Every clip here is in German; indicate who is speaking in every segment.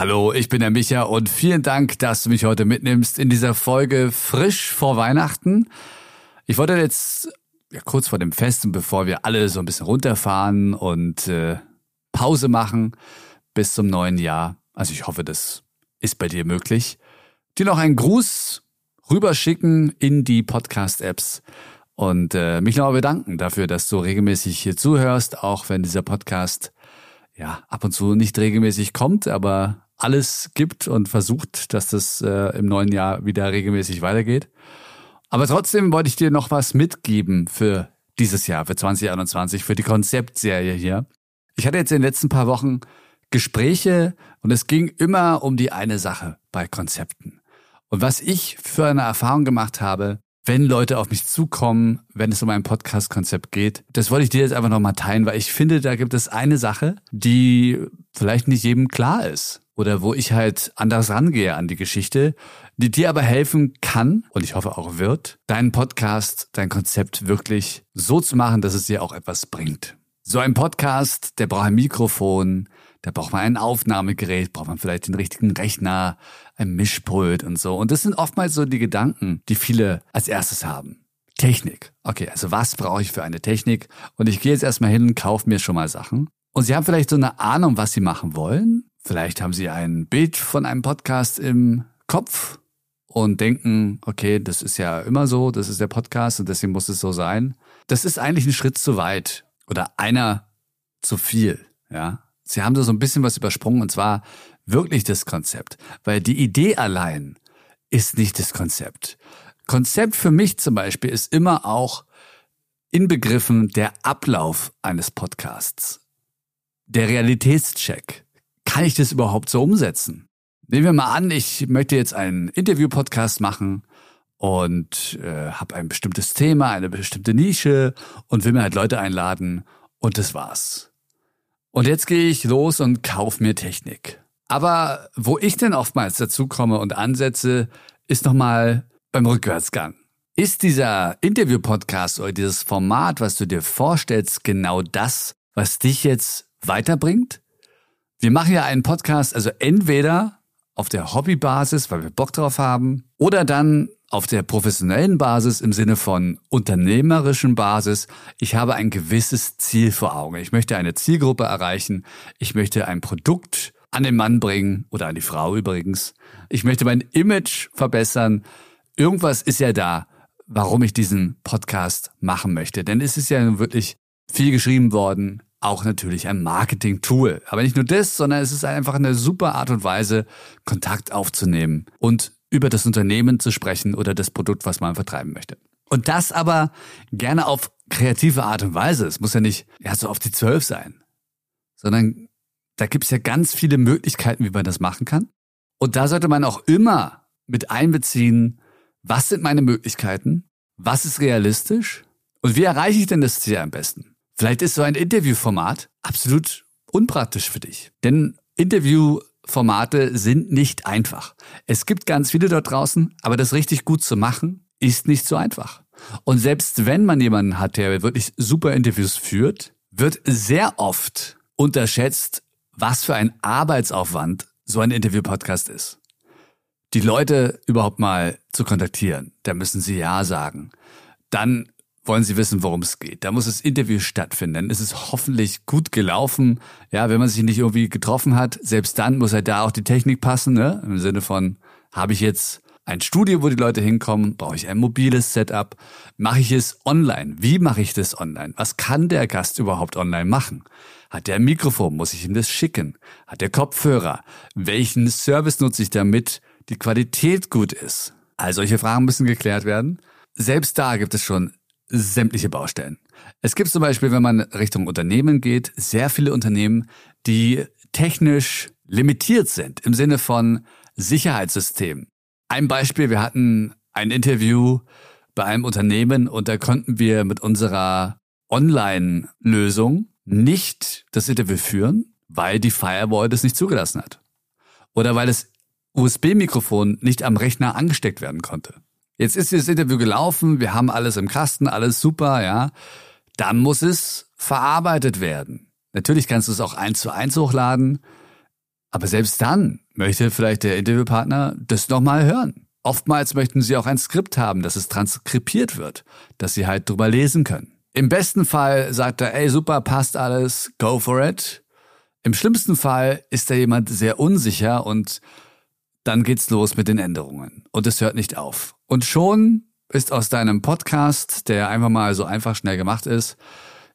Speaker 1: Hallo, ich bin der Micha und vielen Dank, dass du mich heute mitnimmst in dieser Folge frisch vor Weihnachten. Ich wollte jetzt ja, kurz vor dem Fest und bevor wir alle so ein bisschen runterfahren und äh, Pause machen bis zum neuen Jahr, also ich hoffe, das ist bei dir möglich, dir noch einen Gruß rüberschicken in die Podcast-Apps und äh, mich nochmal bedanken dafür, dass du regelmäßig hier zuhörst, auch wenn dieser Podcast ja ab und zu nicht regelmäßig kommt, aber alles gibt und versucht, dass das äh, im neuen Jahr wieder regelmäßig weitergeht. Aber trotzdem wollte ich dir noch was mitgeben für dieses Jahr, für 2021, für die Konzeptserie hier. Ich hatte jetzt in den letzten paar Wochen Gespräche und es ging immer um die eine Sache bei Konzepten. Und was ich für eine Erfahrung gemacht habe, wenn Leute auf mich zukommen, wenn es um ein Podcast-Konzept geht. Das wollte ich dir jetzt einfach nochmal teilen, weil ich finde, da gibt es eine Sache, die vielleicht nicht jedem klar ist. Oder wo ich halt anders rangehe an die Geschichte, die dir aber helfen kann und ich hoffe auch wird, deinen Podcast, dein Konzept wirklich so zu machen, dass es dir auch etwas bringt. So ein Podcast, der braucht ein Mikrofon, da braucht man ein Aufnahmegerät, braucht man vielleicht den richtigen Rechner, ein Mischpult und so. Und das sind oftmals so die Gedanken, die viele als erstes haben. Technik. Okay, also was brauche ich für eine Technik? Und ich gehe jetzt erstmal hin und kaufe mir schon mal Sachen. Und Sie haben vielleicht so eine Ahnung, was Sie machen wollen. Vielleicht haben Sie ein Bild von einem Podcast im Kopf und denken, okay, das ist ja immer so, das ist der Podcast und deswegen muss es so sein. Das ist eigentlich ein Schritt zu weit oder einer zu viel, ja. Sie haben da so ein bisschen was übersprungen und zwar wirklich das Konzept, weil die Idee allein ist nicht das Konzept. Konzept für mich zum Beispiel ist immer auch inbegriffen der Ablauf eines Podcasts. Der Realitätscheck. Kann ich das überhaupt so umsetzen? Nehmen wir mal an, ich möchte jetzt einen Interview-Podcast machen und äh, habe ein bestimmtes Thema, eine bestimmte Nische und will mir halt Leute einladen und das war's. Und jetzt gehe ich los und kaufe mir Technik. Aber wo ich denn oftmals dazu komme und ansetze, ist nochmal beim Rückwärtsgang. Ist dieser Interview-Podcast oder dieses Format, was du dir vorstellst, genau das, was dich jetzt weiterbringt? Wir machen ja einen Podcast, also entweder auf der Hobbybasis, weil wir Bock drauf haben, oder dann auf der professionellen Basis im Sinne von unternehmerischen Basis, ich habe ein gewisses Ziel vor Augen. Ich möchte eine Zielgruppe erreichen. Ich möchte ein Produkt an den Mann bringen oder an die Frau übrigens. Ich möchte mein Image verbessern. Irgendwas ist ja da, warum ich diesen Podcast machen möchte. Denn es ist ja wirklich viel geschrieben worden. Auch natürlich ein Marketing-Tool. Aber nicht nur das, sondern es ist einfach eine super Art und Weise, Kontakt aufzunehmen und über das Unternehmen zu sprechen oder das Produkt, was man vertreiben möchte. Und das aber gerne auf kreative Art und Weise. Es muss ja nicht ja, so auf die zwölf sein, sondern da gibt es ja ganz viele Möglichkeiten, wie man das machen kann. Und da sollte man auch immer mit einbeziehen, was sind meine Möglichkeiten, was ist realistisch und wie erreiche ich denn das Ziel am besten. Vielleicht ist so ein Interviewformat absolut unpraktisch für dich. Denn Interview Formate sind nicht einfach. Es gibt ganz viele dort draußen, aber das richtig gut zu machen, ist nicht so einfach. Und selbst wenn man jemanden hat, der wirklich super Interviews führt, wird sehr oft unterschätzt, was für ein Arbeitsaufwand so ein Interview-Podcast ist. Die Leute überhaupt mal zu kontaktieren, da müssen sie Ja sagen. Dann wollen Sie wissen, worum es geht. Da muss das Interview stattfinden. Es ist hoffentlich gut gelaufen. Ja, wenn man sich nicht irgendwie getroffen hat, selbst dann muss halt da auch die Technik passen, ne? Im Sinne von, habe ich jetzt ein Studio, wo die Leute hinkommen? Brauche ich ein mobiles Setup? Mache ich es online? Wie mache ich das online? Was kann der Gast überhaupt online machen? Hat der ein Mikrofon? Muss ich ihm das schicken? Hat der Kopfhörer? Welchen Service nutze ich damit die Qualität gut ist? All solche Fragen müssen geklärt werden. Selbst da gibt es schon sämtliche Baustellen. Es gibt zum Beispiel, wenn man Richtung Unternehmen geht, sehr viele Unternehmen, die technisch limitiert sind im Sinne von Sicherheitssystemen. Ein Beispiel, wir hatten ein Interview bei einem Unternehmen und da konnten wir mit unserer Online-Lösung nicht das Interview führen, weil die Firewall das nicht zugelassen hat. Oder weil das USB-Mikrofon nicht am Rechner angesteckt werden konnte. Jetzt ist dieses Interview gelaufen, wir haben alles im Kasten, alles super, ja. Dann muss es verarbeitet werden. Natürlich kannst du es auch eins zu eins hochladen. Aber selbst dann möchte vielleicht der Interviewpartner das nochmal hören. Oftmals möchten sie auch ein Skript haben, dass es transkribiert wird, dass sie halt drüber lesen können. Im besten Fall sagt er, ey, super, passt alles, go for it. Im schlimmsten Fall ist da jemand sehr unsicher und dann geht's los mit den Änderungen. Und es hört nicht auf. Und schon ist aus deinem Podcast, der einfach mal so einfach schnell gemacht ist,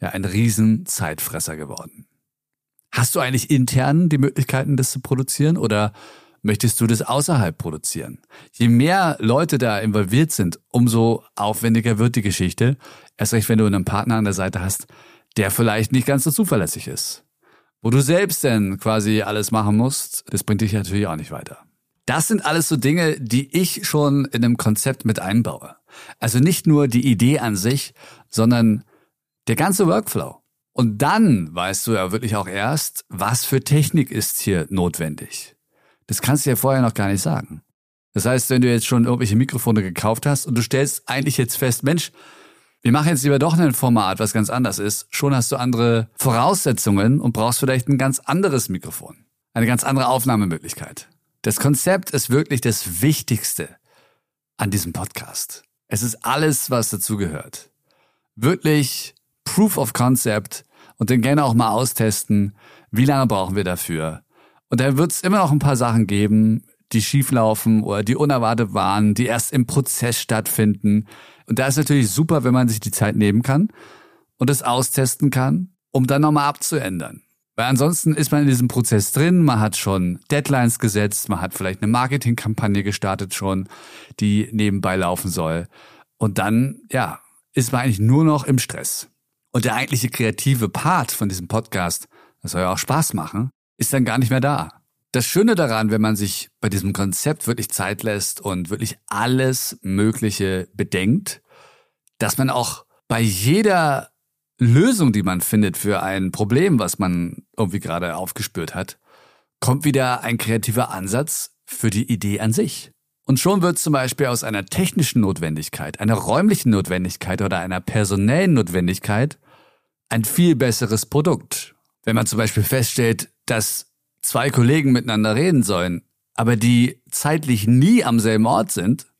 Speaker 1: ja ein riesen Zeitfresser geworden. Hast du eigentlich intern die Möglichkeiten, das zu produzieren oder möchtest du das außerhalb produzieren? Je mehr Leute da involviert sind, umso aufwendiger wird die Geschichte. Erst recht, wenn du einen Partner an der Seite hast, der vielleicht nicht ganz so zuverlässig ist. Wo du selbst denn quasi alles machen musst, das bringt dich natürlich auch nicht weiter. Das sind alles so Dinge, die ich schon in einem Konzept mit einbaue. Also nicht nur die Idee an sich, sondern der ganze Workflow. Und dann weißt du ja wirklich auch erst, was für Technik ist hier notwendig. Das kannst du ja vorher noch gar nicht sagen. Das heißt, wenn du jetzt schon irgendwelche Mikrofone gekauft hast und du stellst eigentlich jetzt fest, Mensch, wir machen jetzt lieber doch ein Format, was ganz anders ist, schon hast du andere Voraussetzungen und brauchst vielleicht ein ganz anderes Mikrofon. Eine ganz andere Aufnahmemöglichkeit. Das Konzept ist wirklich das Wichtigste an diesem Podcast. Es ist alles, was dazu gehört. Wirklich Proof of Concept und den gerne auch mal austesten. Wie lange brauchen wir dafür? Und da wird es immer noch ein paar Sachen geben, die schieflaufen oder die unerwartet waren, die erst im Prozess stattfinden. Und da ist natürlich super, wenn man sich die Zeit nehmen kann und es austesten kann, um dann nochmal abzuändern. Weil ansonsten ist man in diesem Prozess drin, man hat schon Deadlines gesetzt, man hat vielleicht eine Marketingkampagne gestartet schon, die nebenbei laufen soll. Und dann, ja, ist man eigentlich nur noch im Stress. Und der eigentliche kreative Part von diesem Podcast, das soll ja auch Spaß machen, ist dann gar nicht mehr da. Das Schöne daran, wenn man sich bei diesem Konzept wirklich Zeit lässt und wirklich alles Mögliche bedenkt, dass man auch bei jeder Lösung, die man findet für ein Problem, was man irgendwie gerade aufgespürt hat, kommt wieder ein kreativer Ansatz für die Idee an sich. Und schon wird zum Beispiel aus einer technischen Notwendigkeit, einer räumlichen Notwendigkeit oder einer personellen Notwendigkeit ein viel besseres Produkt. Wenn man zum Beispiel feststellt, dass zwei Kollegen miteinander reden sollen, aber die zeitlich nie am selben Ort sind,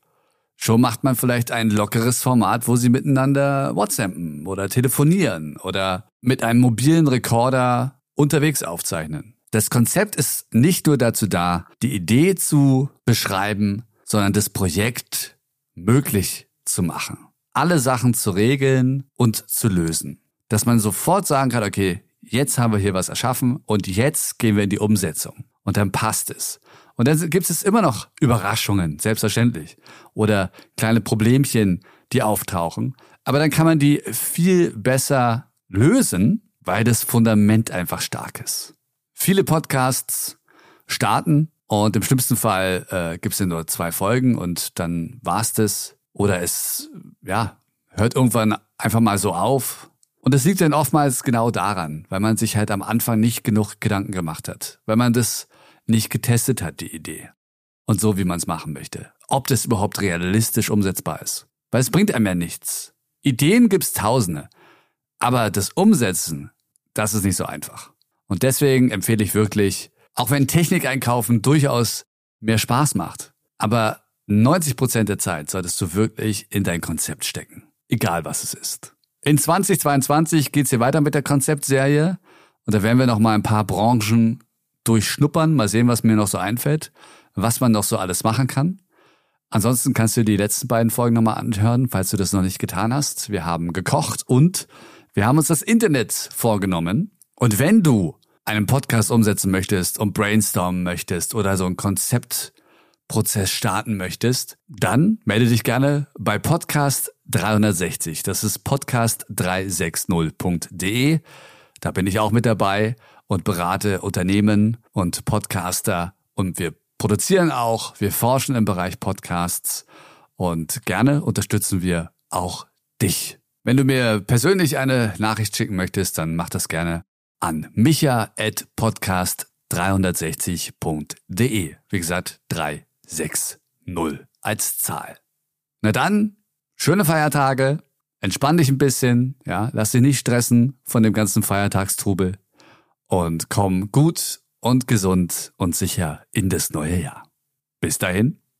Speaker 1: Schon macht man vielleicht ein lockeres Format, wo sie miteinander WhatsAppen oder telefonieren oder mit einem mobilen Rekorder unterwegs aufzeichnen. Das Konzept ist nicht nur dazu da, die Idee zu beschreiben, sondern das Projekt möglich zu machen. Alle Sachen zu regeln und zu lösen. Dass man sofort sagen kann, okay, jetzt haben wir hier was erschaffen und jetzt gehen wir in die Umsetzung. Und dann passt es. Und dann gibt es immer noch Überraschungen, selbstverständlich. Oder kleine Problemchen, die auftauchen. Aber dann kann man die viel besser lösen, weil das Fundament einfach stark ist. Viele Podcasts starten und im schlimmsten Fall äh, gibt es nur zwei Folgen und dann war's das. Oder es, ja, hört irgendwann einfach mal so auf. Und das liegt dann oftmals genau daran, weil man sich halt am Anfang nicht genug Gedanken gemacht hat. Weil man das nicht getestet hat, die Idee. Und so, wie man es machen möchte. Ob das überhaupt realistisch umsetzbar ist. Weil es bringt einem ja nichts. Ideen gibt's tausende. Aber das Umsetzen, das ist nicht so einfach. Und deswegen empfehle ich wirklich, auch wenn Technik einkaufen durchaus mehr Spaß macht, aber 90 Prozent der Zeit solltest du wirklich in dein Konzept stecken. Egal was es ist. In 2022 geht's hier weiter mit der Konzeptserie. Und da werden wir noch mal ein paar Branchen durchschnuppern, mal sehen, was mir noch so einfällt, was man noch so alles machen kann. Ansonsten kannst du die letzten beiden Folgen nochmal anhören, falls du das noch nicht getan hast. Wir haben gekocht und wir haben uns das Internet vorgenommen. Und wenn du einen Podcast umsetzen möchtest und brainstormen möchtest oder so einen Konzeptprozess starten möchtest, dann melde dich gerne bei Podcast 360. Das ist podcast360.de. Da bin ich auch mit dabei und berate Unternehmen und Podcaster und wir produzieren auch, wir forschen im Bereich Podcasts und gerne unterstützen wir auch dich. Wenn du mir persönlich eine Nachricht schicken möchtest, dann mach das gerne an micha.podcast360.de. Wie gesagt, 360 als Zahl. Na dann, schöne Feiertage, entspann dich ein bisschen, ja, lass dich nicht stressen von dem ganzen Feiertagstrubel und komm gut und gesund und sicher in das neue Jahr. Bis dahin,